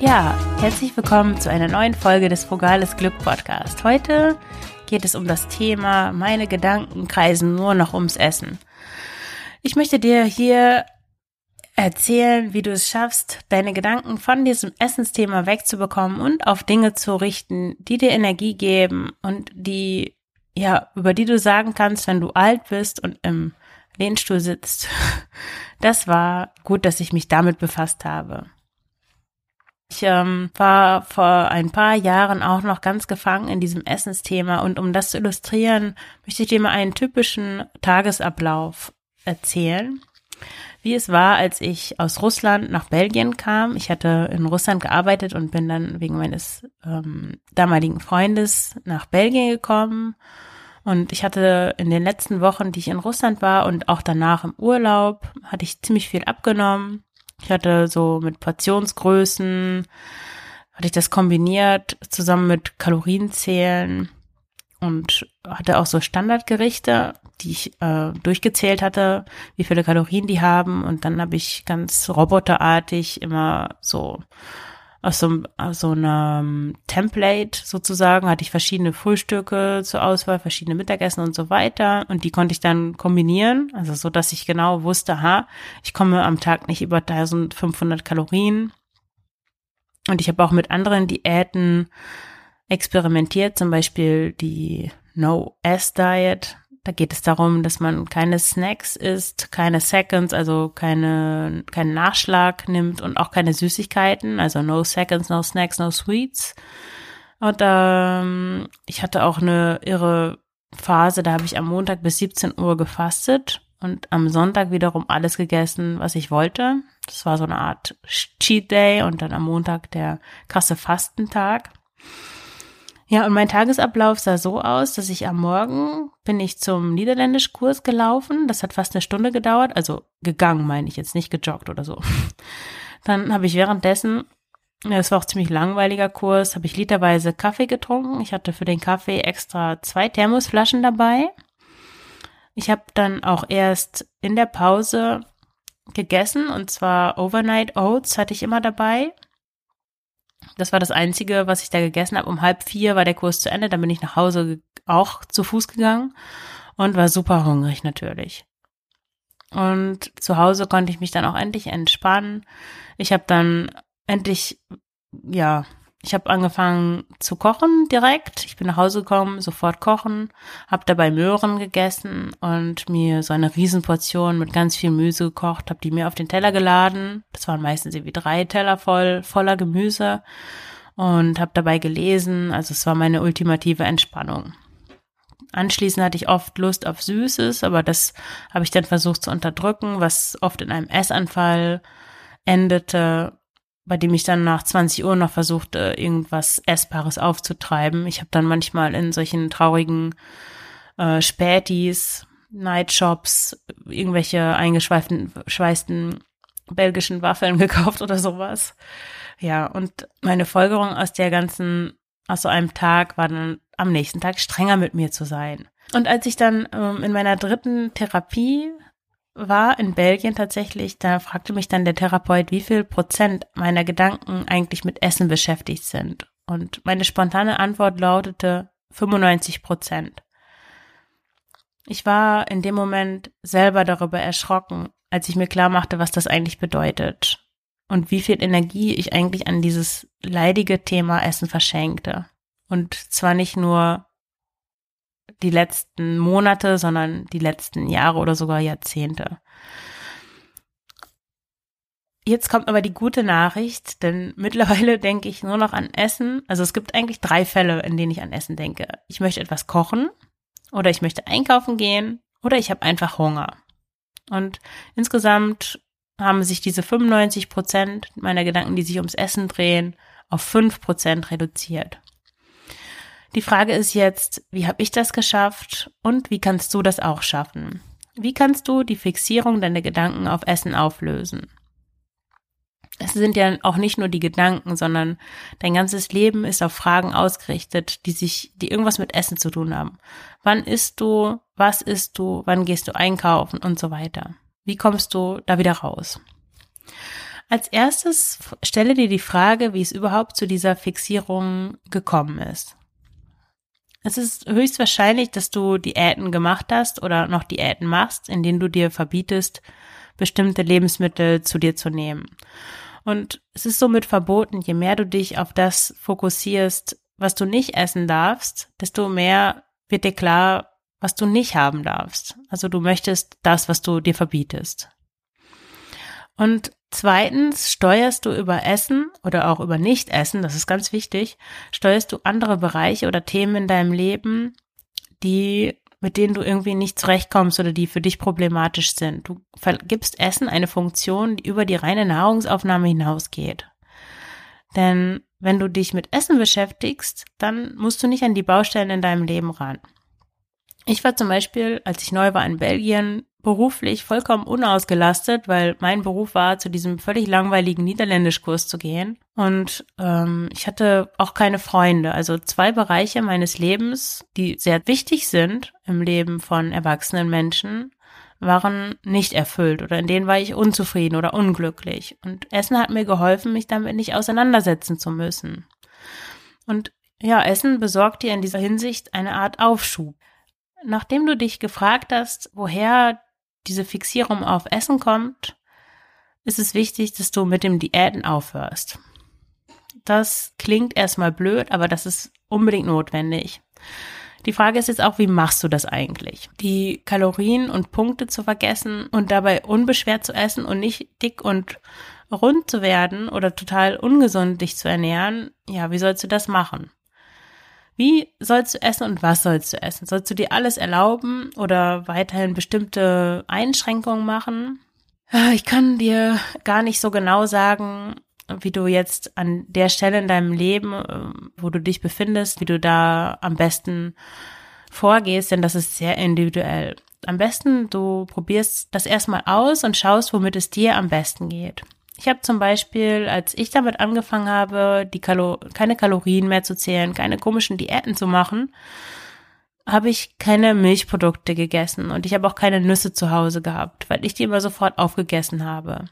Ja, herzlich willkommen zu einer neuen Folge des Frugales Glück Podcast. Heute geht es um das Thema Meine Gedanken kreisen nur noch ums Essen. Ich möchte dir hier erzählen, wie du es schaffst, deine Gedanken von diesem Essensthema wegzubekommen und auf Dinge zu richten, die dir Energie geben und die, ja, über die du sagen kannst, wenn du alt bist und im Lehnstuhl sitzt. Das war gut, dass ich mich damit befasst habe. Ich ähm, war vor ein paar Jahren auch noch ganz gefangen in diesem Essensthema und um das zu illustrieren, möchte ich dir mal einen typischen Tagesablauf erzählen. Wie es war, als ich aus Russland nach Belgien kam. Ich hatte in Russland gearbeitet und bin dann wegen meines ähm, damaligen Freundes nach Belgien gekommen. Und ich hatte in den letzten Wochen, die ich in Russland war und auch danach im Urlaub, hatte ich ziemlich viel abgenommen ich hatte so mit Portionsgrößen, hatte ich das kombiniert zusammen mit Kalorienzählen und hatte auch so Standardgerichte, die ich äh, durchgezählt hatte, wie viele Kalorien die haben. Und dann habe ich ganz roboterartig immer so aus so, aus so einem Template sozusagen hatte ich verschiedene Frühstücke zur Auswahl, verschiedene Mittagessen und so weiter. Und die konnte ich dann kombinieren, also so, dass ich genau wusste, ha, ich komme am Tag nicht über 1500 Kalorien. Und ich habe auch mit anderen Diäten experimentiert, zum Beispiel die No-S-Diet, da geht es darum, dass man keine Snacks isst, keine Seconds, also keine, keinen Nachschlag nimmt und auch keine Süßigkeiten, also no Seconds, no Snacks, no Sweets. Und ähm, ich hatte auch eine irre Phase, da habe ich am Montag bis 17 Uhr gefastet und am Sonntag wiederum alles gegessen, was ich wollte. Das war so eine Art Cheat Day und dann am Montag der krasse Fastentag. Ja, und mein Tagesablauf sah so aus, dass ich am Morgen bin ich zum Niederländischkurs gelaufen. Das hat fast eine Stunde gedauert. Also gegangen, meine ich jetzt, nicht gejoggt oder so. Dann habe ich währenddessen, es war auch ziemlich langweiliger Kurs, habe ich literweise Kaffee getrunken. Ich hatte für den Kaffee extra zwei Thermosflaschen dabei. Ich habe dann auch erst in der Pause gegessen und zwar Overnight Oats hatte ich immer dabei. Das war das Einzige, was ich da gegessen habe. Um halb vier war der Kurs zu Ende. Dann bin ich nach Hause auch zu Fuß gegangen und war super hungrig natürlich. Und zu Hause konnte ich mich dann auch endlich entspannen. Ich habe dann endlich, ja, ich habe angefangen zu kochen direkt. Ich bin nach Hause gekommen, sofort kochen, habe dabei Möhren gegessen und mir so eine Riesenportion mit ganz viel Gemüse gekocht, habe die mir auf den Teller geladen. Das waren meistens irgendwie drei Teller voll voller Gemüse und habe dabei gelesen. Also es war meine ultimative Entspannung. Anschließend hatte ich oft Lust auf Süßes, aber das habe ich dann versucht zu unterdrücken, was oft in einem Essanfall endete bei dem ich dann nach 20 Uhr noch versuchte, irgendwas Essbares aufzutreiben. Ich habe dann manchmal in solchen traurigen äh, Spätis, Nightshops, irgendwelche eingeschweiften schweißten belgischen Waffeln gekauft oder sowas. Ja, und meine Folgerung aus der ganzen, aus so einem Tag war dann am nächsten Tag strenger mit mir zu sein. Und als ich dann ähm, in meiner dritten Therapie war in Belgien tatsächlich, da fragte mich dann der Therapeut, wie viel Prozent meiner Gedanken eigentlich mit Essen beschäftigt sind. Und meine spontane Antwort lautete 95 Prozent. Ich war in dem Moment selber darüber erschrocken, als ich mir klar machte, was das eigentlich bedeutet und wie viel Energie ich eigentlich an dieses leidige Thema Essen verschenkte. Und zwar nicht nur die letzten Monate, sondern die letzten Jahre oder sogar Jahrzehnte. Jetzt kommt aber die gute Nachricht, denn mittlerweile denke ich nur noch an Essen. Also es gibt eigentlich drei Fälle, in denen ich an Essen denke. Ich möchte etwas kochen oder ich möchte einkaufen gehen oder ich habe einfach Hunger. Und insgesamt haben sich diese 95 Prozent meiner Gedanken, die sich ums Essen drehen, auf 5 Prozent reduziert. Die Frage ist jetzt, wie habe ich das geschafft und wie kannst du das auch schaffen? Wie kannst du die Fixierung deiner Gedanken auf Essen auflösen? Es sind ja auch nicht nur die Gedanken, sondern dein ganzes Leben ist auf Fragen ausgerichtet, die sich, die irgendwas mit Essen zu tun haben. Wann isst du? Was isst du? Wann gehst du einkaufen und so weiter? Wie kommst du da wieder raus? Als erstes stelle dir die Frage, wie es überhaupt zu dieser Fixierung gekommen ist. Es ist höchstwahrscheinlich, dass du Diäten gemacht hast oder noch Diäten machst, in denen du dir verbietest, bestimmte Lebensmittel zu dir zu nehmen. Und es ist somit verboten, je mehr du dich auf das fokussierst, was du nicht essen darfst, desto mehr wird dir klar, was du nicht haben darfst. Also du möchtest das, was du dir verbietest. Und zweitens steuerst du über Essen oder auch über Nichtessen, das ist ganz wichtig, steuerst du andere Bereiche oder Themen in deinem Leben, die mit denen du irgendwie nicht zurechtkommst oder die für dich problematisch sind. Du gibst Essen eine Funktion, die über die reine Nahrungsaufnahme hinausgeht. Denn wenn du dich mit Essen beschäftigst, dann musst du nicht an die Baustellen in deinem Leben ran. Ich war zum Beispiel, als ich neu war in Belgien, beruflich vollkommen unausgelastet, weil mein Beruf war, zu diesem völlig langweiligen Niederländischkurs zu gehen. Und ähm, ich hatte auch keine Freunde. Also zwei Bereiche meines Lebens, die sehr wichtig sind im Leben von erwachsenen Menschen, waren nicht erfüllt oder in denen war ich unzufrieden oder unglücklich. Und Essen hat mir geholfen, mich damit nicht auseinandersetzen zu müssen. Und ja, Essen besorgt dir in dieser Hinsicht eine Art Aufschub. Nachdem du dich gefragt hast, woher diese Fixierung auf Essen kommt, ist es wichtig, dass du mit dem Diäten aufhörst. Das klingt erstmal blöd, aber das ist unbedingt notwendig. Die Frage ist jetzt auch, wie machst du das eigentlich? Die Kalorien und Punkte zu vergessen und dabei unbeschwert zu essen und nicht dick und rund zu werden oder total ungesund dich zu ernähren, ja, wie sollst du das machen? Wie sollst du essen und was sollst du essen? Sollst du dir alles erlauben oder weiterhin bestimmte Einschränkungen machen? Ah, ich kann dir gar nicht so genau sagen, wie du jetzt an der Stelle in deinem Leben, ähm, wo du dich befindest, wie du da am besten vorgehst, denn das ist sehr individuell. Am besten, du probierst das erstmal aus und schaust, womit es dir am besten geht. Ich habe zum Beispiel, als ich damit angefangen habe, die Kalo keine Kalorien mehr zu zählen, keine komischen Diäten zu machen, habe ich keine Milchprodukte gegessen und ich habe auch keine Nüsse zu Hause gehabt, weil ich die immer sofort aufgegessen habe.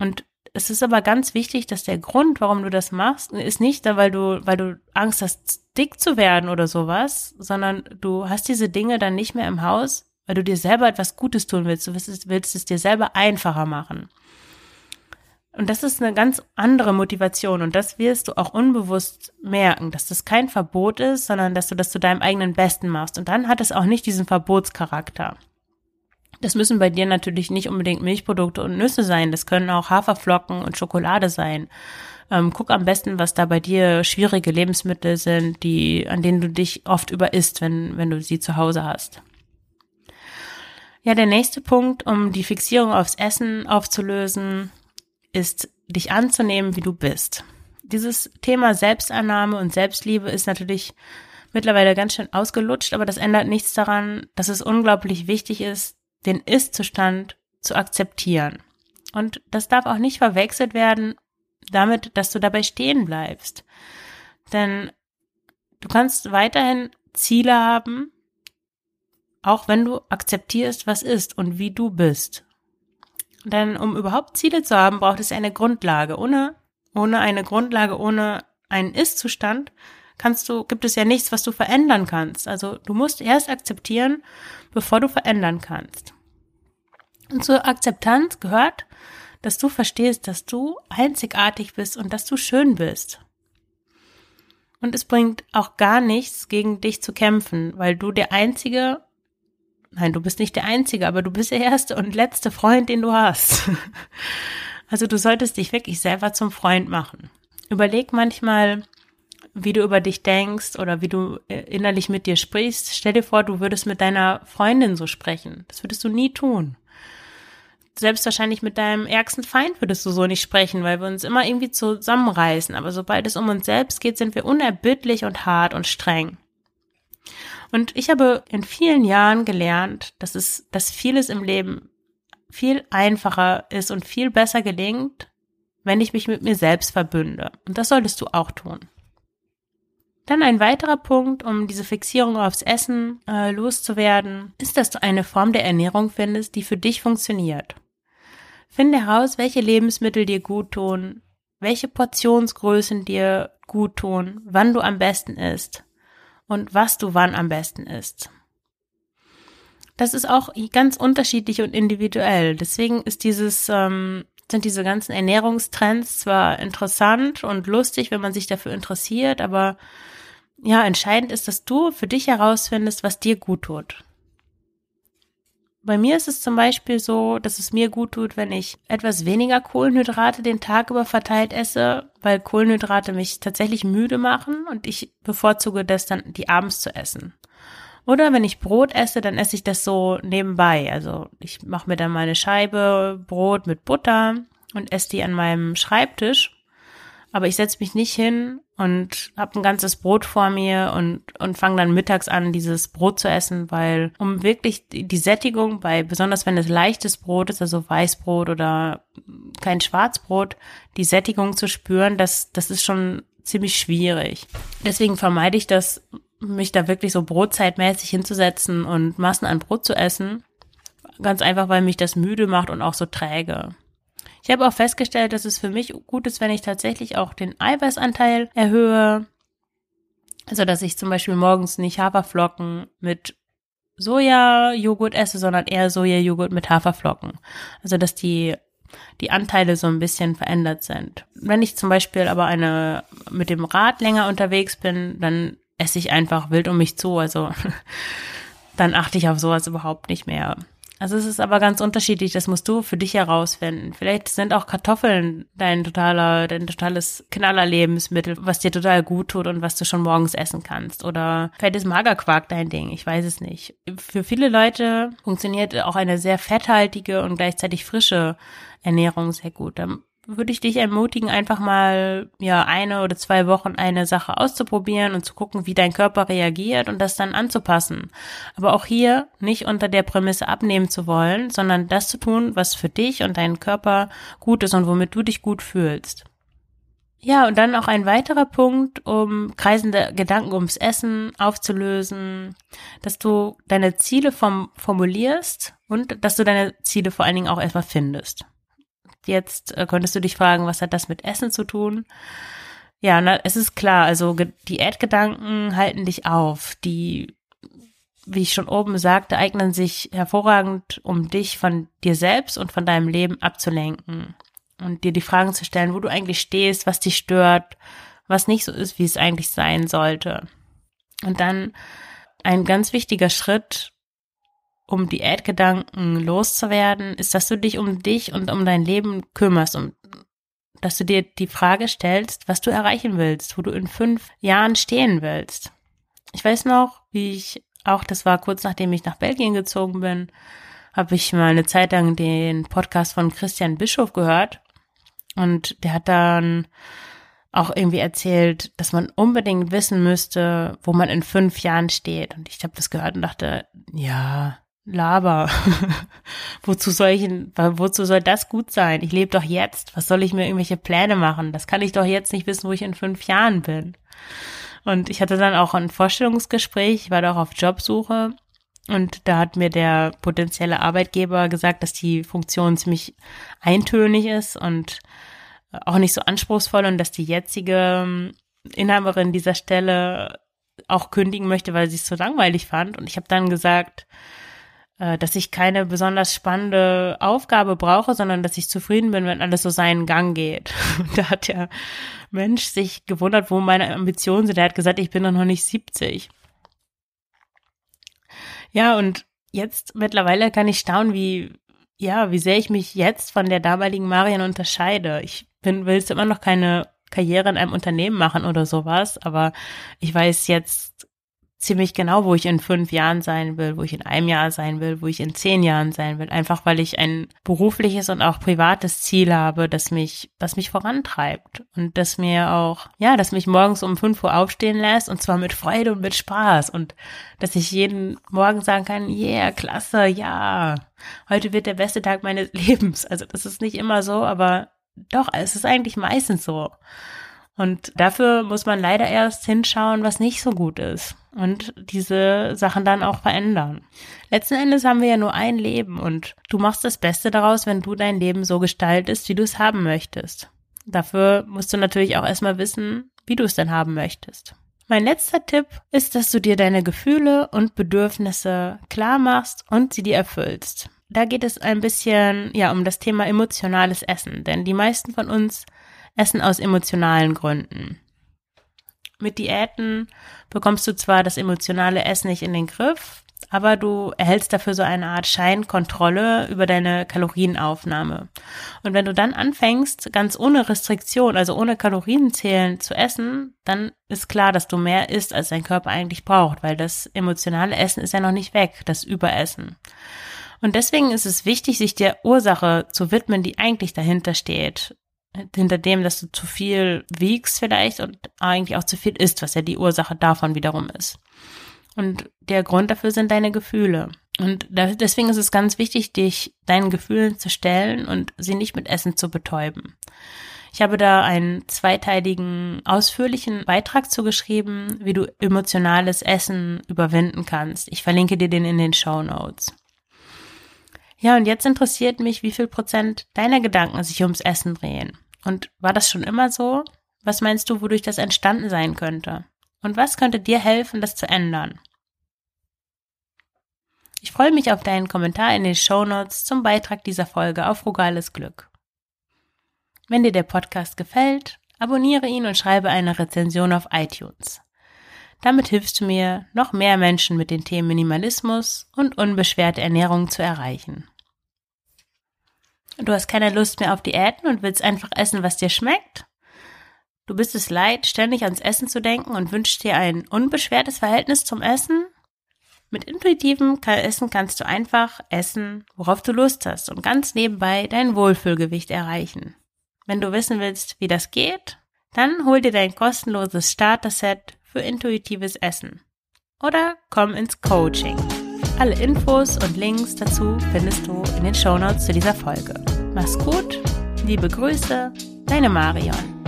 Und es ist aber ganz wichtig, dass der Grund, warum du das machst, ist nicht, weil du, weil du Angst hast, dick zu werden oder sowas, sondern du hast diese Dinge dann nicht mehr im Haus, weil du dir selber etwas Gutes tun willst. Du willst, willst es dir selber einfacher machen. Und das ist eine ganz andere Motivation und das wirst du auch unbewusst merken, dass das kein Verbot ist, sondern dass du das zu deinem eigenen Besten machst. Und dann hat es auch nicht diesen Verbotscharakter. Das müssen bei dir natürlich nicht unbedingt Milchprodukte und Nüsse sein. Das können auch Haferflocken und Schokolade sein. Ähm, guck am besten, was da bei dir schwierige Lebensmittel sind, die, an denen du dich oft überisst, wenn, wenn du sie zu Hause hast. Ja, der nächste Punkt, um die Fixierung aufs Essen aufzulösen, ist, dich anzunehmen, wie du bist. Dieses Thema Selbstannahme und Selbstliebe ist natürlich mittlerweile ganz schön ausgelutscht, aber das ändert nichts daran, dass es unglaublich wichtig ist, den Ist-Zustand zu akzeptieren. Und das darf auch nicht verwechselt werden damit, dass du dabei stehen bleibst. Denn du kannst weiterhin Ziele haben, auch wenn du akzeptierst, was ist und wie du bist. Denn um überhaupt Ziele zu haben, braucht es eine Grundlage. Ohne, ohne eine Grundlage, ohne einen Ist-Zustand kannst du, gibt es ja nichts, was du verändern kannst. Also du musst erst akzeptieren, bevor du verändern kannst. Und zur Akzeptanz gehört, dass du verstehst, dass du einzigartig bist und dass du schön bist. Und es bringt auch gar nichts, gegen dich zu kämpfen, weil du der einzige Nein, du bist nicht der Einzige, aber du bist der erste und letzte Freund, den du hast. Also du solltest dich wirklich selber zum Freund machen. Überleg manchmal, wie du über dich denkst oder wie du äh, innerlich mit dir sprichst. Stell dir vor, du würdest mit deiner Freundin so sprechen. Das würdest du nie tun. selbst wahrscheinlich mit deinem ärgsten Feind würdest du so nicht sprechen, weil wir uns immer irgendwie zusammenreißen. Aber sobald es um uns selbst geht, sind wir unerbittlich und hart und streng. Und ich habe in vielen Jahren gelernt, dass es, dass vieles im Leben viel einfacher ist und viel besser gelingt, wenn ich mich mit mir selbst verbünde. Und das solltest du auch tun. Dann ein weiterer Punkt, um diese Fixierung aufs Essen äh, loszuwerden, ist, dass du eine Form der Ernährung findest, die für dich funktioniert. Finde heraus, welche Lebensmittel dir gut tun, welche Portionsgrößen dir gut tun, wann du am besten isst und was du wann am besten isst. Das ist auch ganz unterschiedlich und individuell. Deswegen ist dieses ähm, sind diese ganzen Ernährungstrends zwar interessant und lustig, wenn man sich dafür interessiert, aber ja, entscheidend ist, dass du für dich herausfindest, was dir gut tut. Bei mir ist es zum Beispiel so, dass es mir gut tut, wenn ich etwas weniger Kohlenhydrate den Tag über verteilt esse, weil Kohlenhydrate mich tatsächlich müde machen und ich bevorzuge das dann, die abends zu essen. Oder wenn ich Brot esse, dann esse ich das so nebenbei. Also ich mache mir dann meine Scheibe Brot mit Butter und esse die an meinem Schreibtisch aber ich setze mich nicht hin und habe ein ganzes Brot vor mir und, und fange dann mittags an, dieses Brot zu essen, weil um wirklich die Sättigung bei, besonders wenn es leichtes Brot ist, also Weißbrot oder kein Schwarzbrot, die Sättigung zu spüren, das, das ist schon ziemlich schwierig. Deswegen vermeide ich das, mich da wirklich so brotzeitmäßig hinzusetzen und Massen an Brot zu essen. Ganz einfach, weil mich das müde macht und auch so träge. Ich habe auch festgestellt, dass es für mich gut ist, wenn ich tatsächlich auch den Eiweißanteil erhöhe. Also, dass ich zum Beispiel morgens nicht Haferflocken mit Sojajoghurt esse, sondern eher Sojajoghurt mit Haferflocken. Also, dass die die Anteile so ein bisschen verändert sind. Wenn ich zum Beispiel aber eine mit dem Rad länger unterwegs bin, dann esse ich einfach wild um mich zu. Also dann achte ich auf sowas überhaupt nicht mehr. Also es ist aber ganz unterschiedlich, das musst du für dich herausfinden. Vielleicht sind auch Kartoffeln dein totaler, dein totales Knallerlebensmittel, was dir total gut tut und was du schon morgens essen kannst. Oder vielleicht ist Magerquark dein Ding, ich weiß es nicht. Für viele Leute funktioniert auch eine sehr fetthaltige und gleichzeitig frische Ernährung sehr gut. Da würde ich dich ermutigen, einfach mal ja eine oder zwei Wochen eine Sache auszuprobieren und zu gucken, wie dein Körper reagiert und das dann anzupassen. Aber auch hier nicht unter der Prämisse abnehmen zu wollen, sondern das zu tun, was für dich und deinen Körper gut ist und womit du dich gut fühlst. Ja, und dann auch ein weiterer Punkt, um kreisende Gedanken ums Essen aufzulösen, dass du deine Ziele vom, formulierst und dass du deine Ziele vor allen Dingen auch erstmal findest. Jetzt äh, könntest du dich fragen, was hat das mit Essen zu tun? Ja, na, es ist klar, also Diätgedanken halten dich auf. Die, wie ich schon oben sagte, eignen sich hervorragend, um dich von dir selbst und von deinem Leben abzulenken und dir die Fragen zu stellen, wo du eigentlich stehst, was dich stört, was nicht so ist, wie es eigentlich sein sollte. Und dann ein ganz wichtiger Schritt, um Diätgedanken loszuwerden, ist, dass du dich um dich und um dein Leben kümmerst und dass du dir die Frage stellst, was du erreichen willst, wo du in fünf Jahren stehen willst. Ich weiß noch, wie ich auch, das war kurz nachdem ich nach Belgien gezogen bin, habe ich mal eine Zeit lang den Podcast von Christian Bischof gehört und der hat dann auch irgendwie erzählt, dass man unbedingt wissen müsste, wo man in fünf Jahren steht. Und ich habe das gehört und dachte, ja, Laber. wozu soll ich, wozu soll das gut sein? Ich lebe doch jetzt. Was soll ich mir irgendwelche Pläne machen? Das kann ich doch jetzt nicht wissen, wo ich in fünf Jahren bin. Und ich hatte dann auch ein Vorstellungsgespräch, ich war da auch auf Jobsuche und da hat mir der potenzielle Arbeitgeber gesagt, dass die Funktion ziemlich eintönig ist und auch nicht so anspruchsvoll und dass die jetzige ähm, Inhaberin dieser Stelle auch kündigen möchte, weil sie es so langweilig fand. Und ich habe dann gesagt, äh, dass ich keine besonders spannende Aufgabe brauche, sondern dass ich zufrieden bin, wenn alles so seinen Gang geht. da hat der Mensch sich gewundert, wo meine Ambitionen sind. Er hat gesagt, ich bin doch noch nicht 70. Ja, und jetzt mittlerweile kann ich staunen, wie, ja, wie sehr ich mich jetzt von der damaligen Marian unterscheide. Ich bin, will jetzt immer noch keine Karriere in einem Unternehmen machen oder sowas, aber ich weiß jetzt ziemlich genau, wo ich in fünf Jahren sein will, wo ich in einem Jahr sein will, wo ich in zehn Jahren sein will. Einfach weil ich ein berufliches und auch privates Ziel habe, das mich, das mich vorantreibt und das mir auch, ja, das mich morgens um fünf Uhr aufstehen lässt und zwar mit Freude und mit Spaß und dass ich jeden Morgen sagen kann, yeah, klasse, ja, heute wird der beste Tag meines Lebens. Also das ist nicht immer so, aber doch, es ist eigentlich meistens so. Und dafür muss man leider erst hinschauen, was nicht so gut ist und diese Sachen dann auch verändern. Letzten Endes haben wir ja nur ein Leben und du machst das Beste daraus, wenn du dein Leben so gestaltest, wie du es haben möchtest. Dafür musst du natürlich auch erstmal wissen, wie du es denn haben möchtest. Mein letzter Tipp ist, dass du dir deine Gefühle und Bedürfnisse klar machst und sie dir erfüllst. Da geht es ein bisschen, ja, um das Thema emotionales Essen, denn die meisten von uns essen aus emotionalen Gründen. Mit Diäten bekommst du zwar das emotionale Essen nicht in den Griff, aber du erhältst dafür so eine Art Scheinkontrolle über deine Kalorienaufnahme. Und wenn du dann anfängst, ganz ohne Restriktion, also ohne Kalorienzählen zu essen, dann ist klar, dass du mehr isst, als dein Körper eigentlich braucht, weil das emotionale Essen ist ja noch nicht weg, das Überessen. Und deswegen ist es wichtig, sich der Ursache zu widmen, die eigentlich dahinter steht hinter dem, dass du zu viel wiegst vielleicht und eigentlich auch zu viel isst, was ja die Ursache davon wiederum ist. Und der Grund dafür sind deine Gefühle. Und deswegen ist es ganz wichtig, dich deinen Gefühlen zu stellen und sie nicht mit Essen zu betäuben. Ich habe da einen zweiteiligen, ausführlichen Beitrag zugeschrieben, wie du emotionales Essen überwinden kannst. Ich verlinke dir den in den Show Notes. Ja, und jetzt interessiert mich, wie viel Prozent deiner Gedanken sich ums Essen drehen. Und war das schon immer so? Was meinst du, wodurch das entstanden sein könnte? Und was könnte dir helfen, das zu ändern? Ich freue mich auf deinen Kommentar in den Show Notes zum Beitrag dieser Folge auf Frugales Glück. Wenn dir der Podcast gefällt, abonniere ihn und schreibe eine Rezension auf iTunes. Damit hilfst du mir, noch mehr Menschen mit den Themen Minimalismus und unbeschwerte Ernährung zu erreichen. Du hast keine Lust mehr auf Diäten und willst einfach essen, was dir schmeckt? Du bist es leid, ständig ans Essen zu denken und wünschst dir ein unbeschwertes Verhältnis zum Essen? Mit intuitivem Essen kannst du einfach essen, worauf du Lust hast und ganz nebenbei dein Wohlfühlgewicht erreichen. Wenn du wissen willst, wie das geht, dann hol dir dein kostenloses Starter-Set für intuitives Essen. Oder komm ins Coaching. Alle Infos und Links dazu findest du in den Shownotes zu dieser Folge. Mach's gut, liebe Grüße, deine Marion.